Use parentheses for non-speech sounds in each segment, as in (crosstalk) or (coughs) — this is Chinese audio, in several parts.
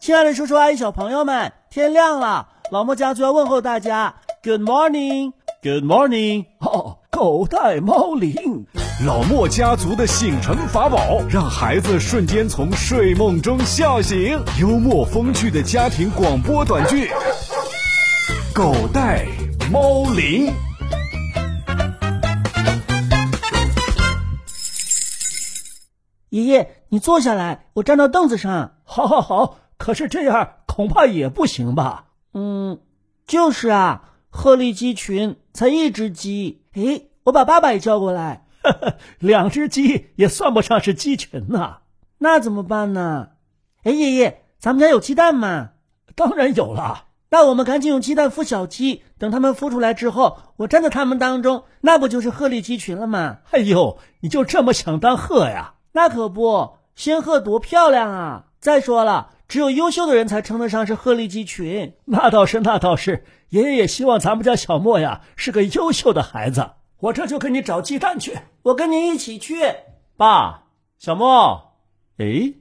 亲爱的叔叔阿姨、小朋友们，天亮了，老莫家族要问候大家，Good morning，Good morning。哦，狗带猫铃，老莫家族的醒神法宝，让孩子瞬间从睡梦中笑醒。幽默风趣的家庭广播短剧，狗带猫铃。爷爷，你坐下来，我站到凳子上。好，好，好。可是这样恐怕也不行吧？嗯，就是啊，鹤立鸡群，才一只鸡。哎，我把爸爸也叫过来。(laughs) 两只鸡也算不上是鸡群呐。那怎么办呢？哎，爷爷，咱们家有鸡蛋吗？当然有了。那我们赶紧用鸡蛋孵小鸡，等它们孵出来之后，我站在它们当中，那不就是鹤立鸡群了吗？哎呦，你就这么想当鹤呀？那可不，仙鹤多漂亮啊！再说了，只有优秀的人才称得上是鹤立鸡群。那倒是，那倒是。爷爷也希望咱们家小莫呀是个优秀的孩子。我这就给你找鸡蛋去。我跟您一起去。爸，小莫，哎，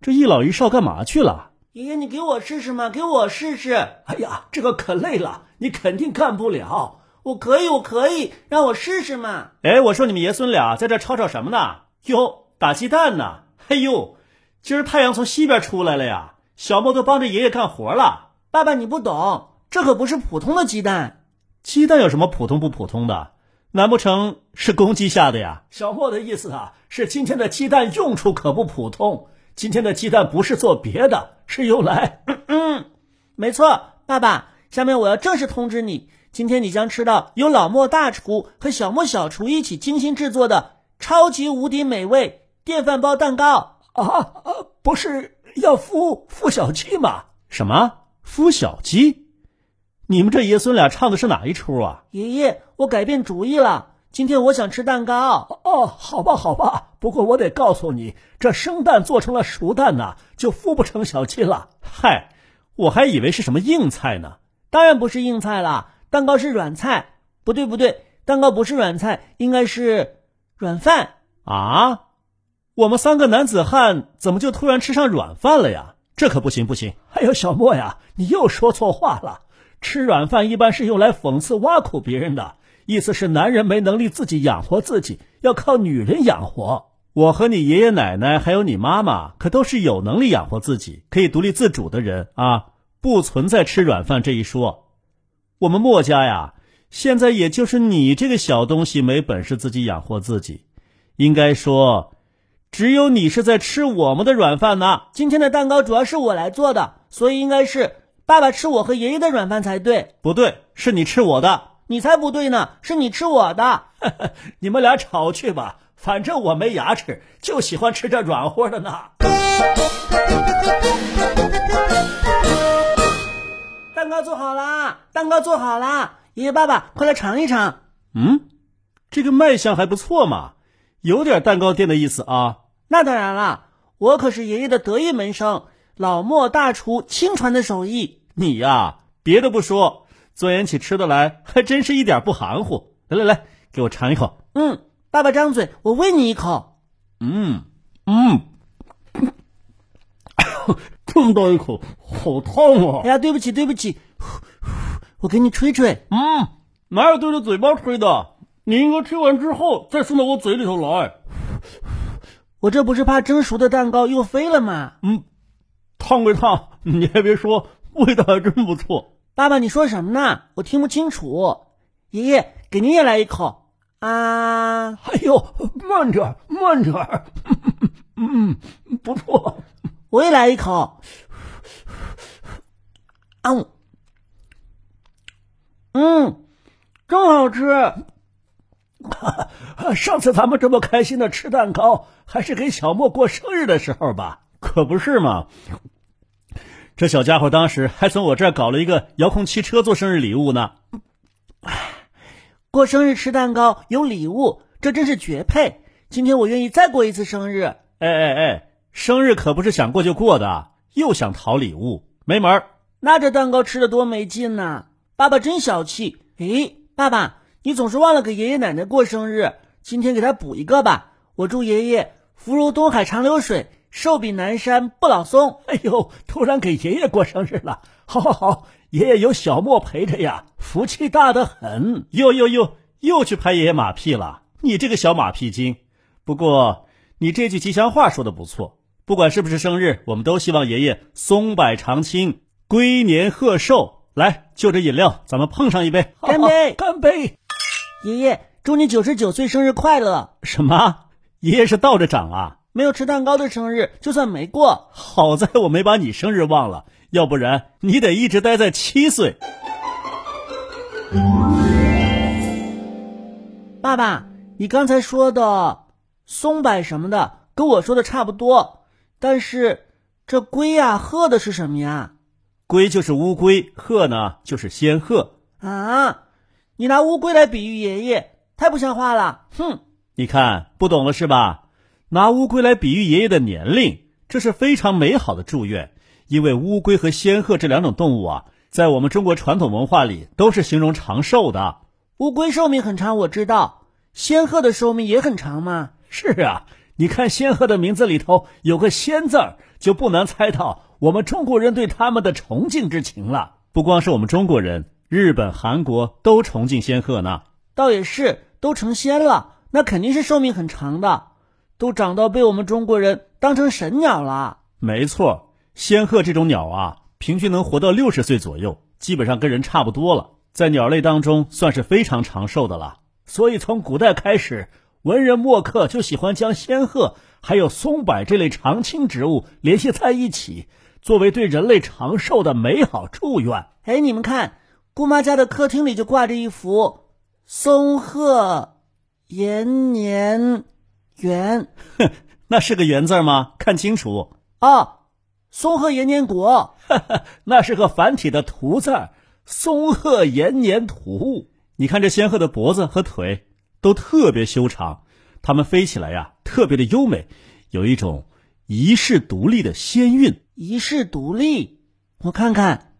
这一老一少干嘛去了？爷爷，你给我试试嘛，给我试试。哎呀，这个可累了，你肯定干不了。我可以，我可以，让我试试嘛。哎，我说你们爷孙俩在这吵吵什么呢？哟。打鸡蛋呢？哎呦，今儿太阳从西边出来了呀！小莫都帮着爷爷干活了。爸爸，你不懂，这可不是普通的鸡蛋。鸡蛋有什么普通不普通的？难不成是公鸡下的呀？小莫的意思啊，是今天的鸡蛋用处可不普通。今天的鸡蛋不是做别的，是用来 (coughs)…… 嗯嗯，没错，爸爸。下面我要正式通知你，今天你将吃到由老莫大厨和小莫小厨一起精心制作的超级无敌美味。电饭煲蛋糕啊，不是要孵孵小鸡吗？什么孵小鸡？你们这爷孙俩唱的是哪一出啊？爷爷，我改变主意了，今天我想吃蛋糕。哦，好吧，好吧。不过我得告诉你，这生蛋做成了熟蛋呐，就孵不成小鸡了。嗨，我还以为是什么硬菜呢。当然不是硬菜了，蛋糕是软菜。不对，不对，蛋糕不是软菜，应该是软饭啊。我们三个男子汉怎么就突然吃上软饭了呀？这可不行不行！还有小莫呀，你又说错话了。吃软饭一般是用来讽刺挖苦别人的，意思是男人没能力自己养活自己，要靠女人养活。我和你爷爷奶奶还有你妈妈可都是有能力养活自己、可以独立自主的人啊，不存在吃软饭这一说。我们莫家呀，现在也就是你这个小东西没本事自己养活自己，应该说。只有你是在吃我们的软饭呢。今天的蛋糕主要是我来做的，所以应该是爸爸吃我和爷爷的软饭才对。不对，是你吃我的。你才不对呢，是你吃我的。(laughs) 你们俩吵去吧，反正我没牙齿，就喜欢吃这软和的呢。蛋糕做好啦，蛋糕做好啦，爷爷爸爸快来尝一尝。嗯，这个卖相还不错嘛，有点蛋糕店的意思啊。那当然啦，我可是爷爷的得意门生，老莫大厨亲传的手艺。你呀，别的不说，钻研起吃的来还真是一点不含糊。来来来，给我尝一口。嗯，爸爸张嘴，我喂你一口。嗯嗯，(coughs) 这么大一口，好烫啊！哎呀，对不起对不起，我给你吹吹。嗯，哪有对着嘴巴吹的？你应该吹完之后再送到我嘴里头来。我这不是怕蒸熟的蛋糕又飞了吗？嗯，烫归烫，你还别说，味道还真不错。爸爸，你说什么呢？我听不清楚。爷爷，给您也来一口啊！哎呦，慢点，慢点。嗯，不错。我也来一口。啊，嗯，真好吃。(laughs) 上次咱们这么开心的吃蛋糕，还是给小莫过生日的时候吧？可不是嘛！这小家伙当时还从我这儿搞了一个遥控汽车做生日礼物呢。过生日吃蛋糕有礼物，这真是绝配！今天我愿意再过一次生日。哎哎哎，生日可不是想过就过的，又想讨礼物，没门儿！那这蛋糕吃的多没劲呐！爸爸真小气。诶，爸爸。你总是忘了给爷爷奶奶过生日，今天给他补一个吧。我祝爷爷福如东海长流水，寿比南山不老松。哎呦，突然给爷爷过生日了，好好好，爷爷有小莫陪着呀，福气大得很。哟哟哟，又去拍爷爷马屁了，你这个小马屁精。不过你这句吉祥话说的不错，不管是不是生日，我们都希望爷爷松柏长青，龟年贺寿。来，就这饮料，咱们碰上一杯，干杯！干杯！爷爷，祝你九十九岁生日快乐！什么？爷爷是倒着长啊？没有吃蛋糕的生日就算没过。好在我没把你生日忘了，要不然你得一直待在七岁。爸爸，你刚才说的松柏什么的，跟我说的差不多。但是这龟呀、鹤的是什么呀？龟就是乌龟，鹤呢就是仙鹤。啊！你拿乌龟来比喻爷爷，太不像话了！哼！你看不懂了是吧？拿乌龟来比喻爷爷的年龄，这是非常美好的祝愿。因为乌龟和仙鹤这两种动物啊，在我们中国传统文化里都是形容长寿的。乌龟寿命很长，我知道。仙鹤的寿命也很长吗？是啊，你看仙鹤的名字里头有个“仙”字儿，就不难猜到我们中国人对他们的崇敬之情了。不光是我们中国人，日本、韩国都崇敬仙鹤呢。倒也是，都成仙了，那肯定是寿命很长的，都长到被我们中国人当成神鸟了。没错，仙鹤这种鸟啊，平均能活到六十岁左右，基本上跟人差不多了，在鸟类当中算是非常长寿的了。所以从古代开始，文人墨客就喜欢将仙鹤还有松柏这类常青植物联系在一起，作为对人类长寿的美好祝愿。哎，你们看，姑妈家的客厅里就挂着一幅松鹤延年园。(laughs) 那是个“元”字吗？看清楚。啊，松鹤延年国。(laughs) 那是个繁体的“图”字儿，松鹤延年图。你看这仙鹤的脖子和腿都特别修长，它们飞起来呀、特别的优美，有一种遗世独立的仙韵。遗世独立，我看看。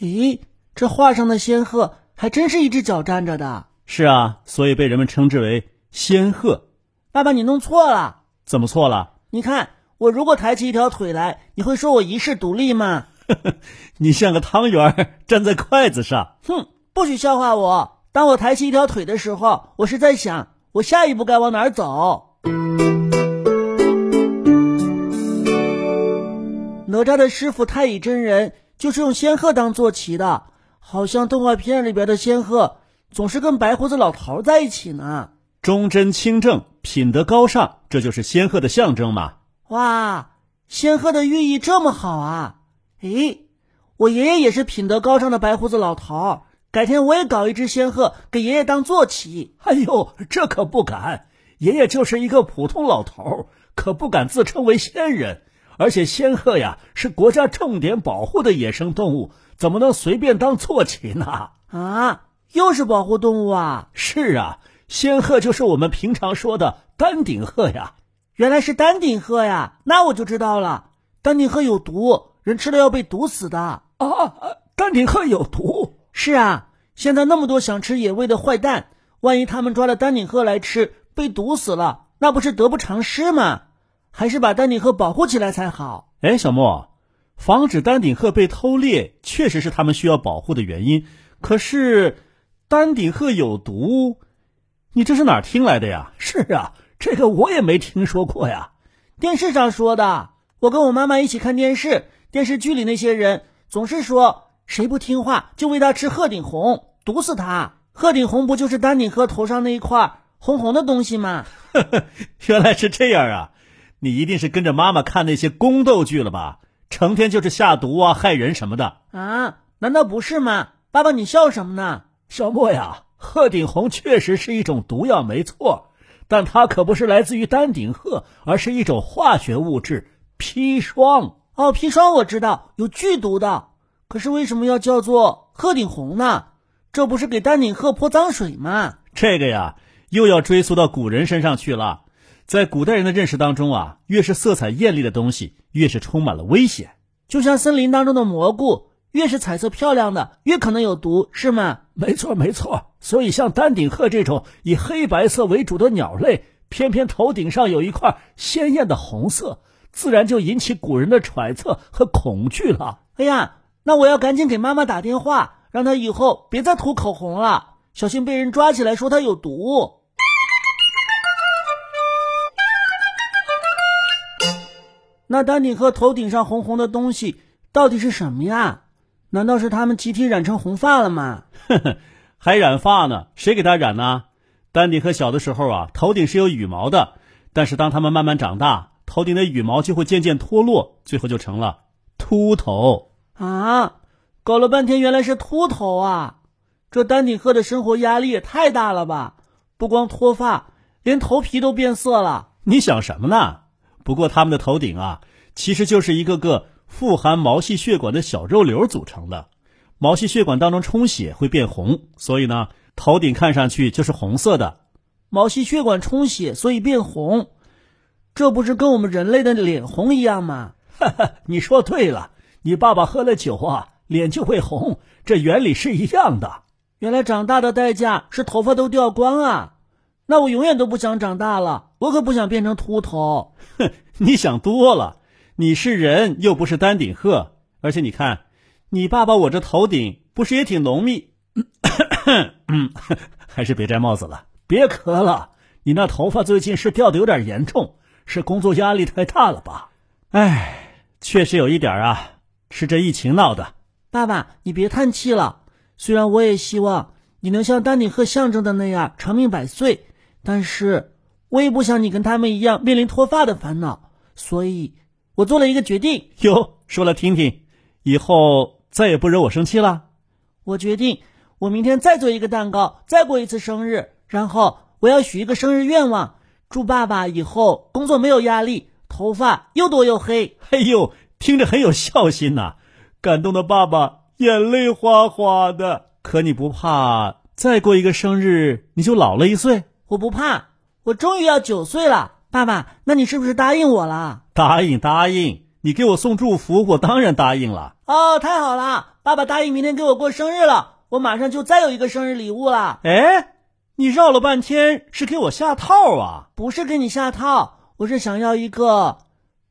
咦，这画上的仙鹤还真是一只脚站着的。是啊，所以被人们称之为仙鹤。爸爸，你弄错了。怎么错了？你看，我如果抬起一条腿来，你会说我一世独立吗？(laughs) 你像个汤圆儿站在筷子上。哼，不许笑话我。当我抬起一条腿的时候，我是在想，我下一步该往哪儿走。哪吒的师傅太乙真人就是用仙鹤当坐骑的，好像动画片里边的仙鹤总是跟白胡子老头在一起呢。忠贞清正，品德高尚，这就是仙鹤的象征嘛。哇，仙鹤的寓意这么好啊！诶，我爷爷也是品德高尚的白胡子老头儿，改天我也搞一只仙鹤给爷爷当坐骑。哎呦，这可不敢！爷爷就是一个普通老头儿，可不敢自称为仙人。而且仙鹤呀是国家重点保护的野生动物，怎么能随便当坐骑呢？啊，又是保护动物啊！是啊，仙鹤就是我们平常说的丹顶鹤呀。原来是丹顶鹤呀，那我就知道了。丹顶鹤有毒，人吃了要被毒死的。啊，丹顶鹤有毒。是啊，现在那么多想吃野味的坏蛋，万一他们抓了丹顶鹤来吃，被毒死了，那不是得不偿失吗？还是把丹顶鹤保护起来才好。哎，小莫，防止丹顶鹤被偷猎，确实是他们需要保护的原因。可是，丹顶鹤有毒，你这是哪儿听来的呀？是啊，这个我也没听说过呀。电视上说的。我跟我妈妈一起看电视，电视剧里那些人总是说，谁不听话就喂他吃鹤顶红，毒死他。鹤顶红不就是丹顶鹤头上那一块红红的东西吗？(laughs) 原来是这样啊！你一定是跟着妈妈看那些宫斗剧了吧？成天就是下毒啊、害人什么的。啊，难道不是吗？爸爸，你笑什么呢？小莫呀，鹤顶红确实是一种毒药，没错，但它可不是来自于丹顶鹤，而是一种化学物质砒霜。哦，砒霜我知道有剧毒的，可是为什么要叫做鹤顶红呢？这不是给丹顶鹤泼脏水吗？这个呀，又要追溯到古人身上去了。在古代人的认识当中啊，越是色彩艳丽的东西，越是充满了危险。就像森林当中的蘑菇，越是彩色漂亮的，越可能有毒，是吗？没错，没错。所以像丹顶鹤这种以黑白色为主的鸟类，偏偏头顶上有一块鲜艳的红色，自然就引起古人的揣测和恐惧了。哎呀，那我要赶紧给妈妈打电话，让她以后别再涂口红了，小心被人抓起来说她有毒。那丹顶鹤头顶上红红的东西到底是什么呀？难道是他们集体染成红发了吗？呵呵，还染发呢？谁给他染呢？丹顶鹤小的时候啊，头顶是有羽毛的，但是当它们慢慢长大，头顶的羽毛就会渐渐脱落，最后就成了秃头啊！搞了半天原来是秃头啊！这丹顶鹤的生活压力也太大了吧？不光脱发，连头皮都变色了。你想什么呢？不过他们的头顶啊，其实就是一个个富含毛细血管的小肉瘤组成的。毛细血管当中充血会变红，所以呢，头顶看上去就是红色的。毛细血管充血，所以变红，这不是跟我们人类的脸红一样吗？哈哈，你说对了，你爸爸喝了酒啊，脸就会红，这原理是一样的。原来长大的代价是头发都掉光啊！那我永远都不想长大了，我可不想变成秃头。(laughs) 哼，你想多了，你是人又不是丹顶鹤，而且你看。你爸爸我这头顶不是也挺浓密？嗯，(coughs) 还是别摘帽子了，别咳了。你那头发最近是掉的有点严重，是工作压力太大了吧？哎，确实有一点啊，是这疫情闹的。爸爸，你别叹气了。虽然我也希望你能像丹顶鹤象征的那样长命百岁，但是我也不想你跟他们一样面临脱发的烦恼。所以，我做了一个决定。(laughs) 哟，说来听听。以后。再也不惹我生气了。我决定，我明天再做一个蛋糕，再过一次生日，然后我要许一个生日愿望，祝爸爸以后工作没有压力，头发又多又黑。哎呦，听着很有孝心呐，感动的爸爸眼泪哗哗的。可你不怕再过一个生日你就老了一岁？我不怕，我终于要九岁了。爸爸，那你是不是答应我了？答应，答应。你给我送祝福，我当然答应了。哦，太好了，爸爸答应明天给我过生日了，我马上就再有一个生日礼物了。哎，你绕了半天是给我下套啊？不是给你下套，我是想要一个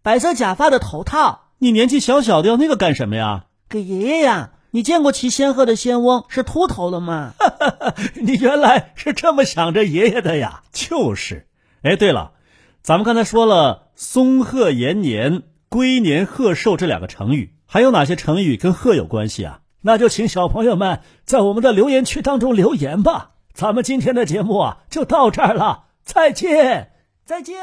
白色假发的头套。你年纪小小的要那个干什么呀？给爷爷呀。你见过骑仙鹤的仙翁是秃头的吗？(laughs) 你原来是这么想着爷爷的呀？就是。哎，对了，咱们刚才说了松鹤延年。龟年鹤寿这两个成语，还有哪些成语跟鹤有关系啊？那就请小朋友们在我们的留言区当中留言吧。咱们今天的节目啊，就到这儿了，再见，再见。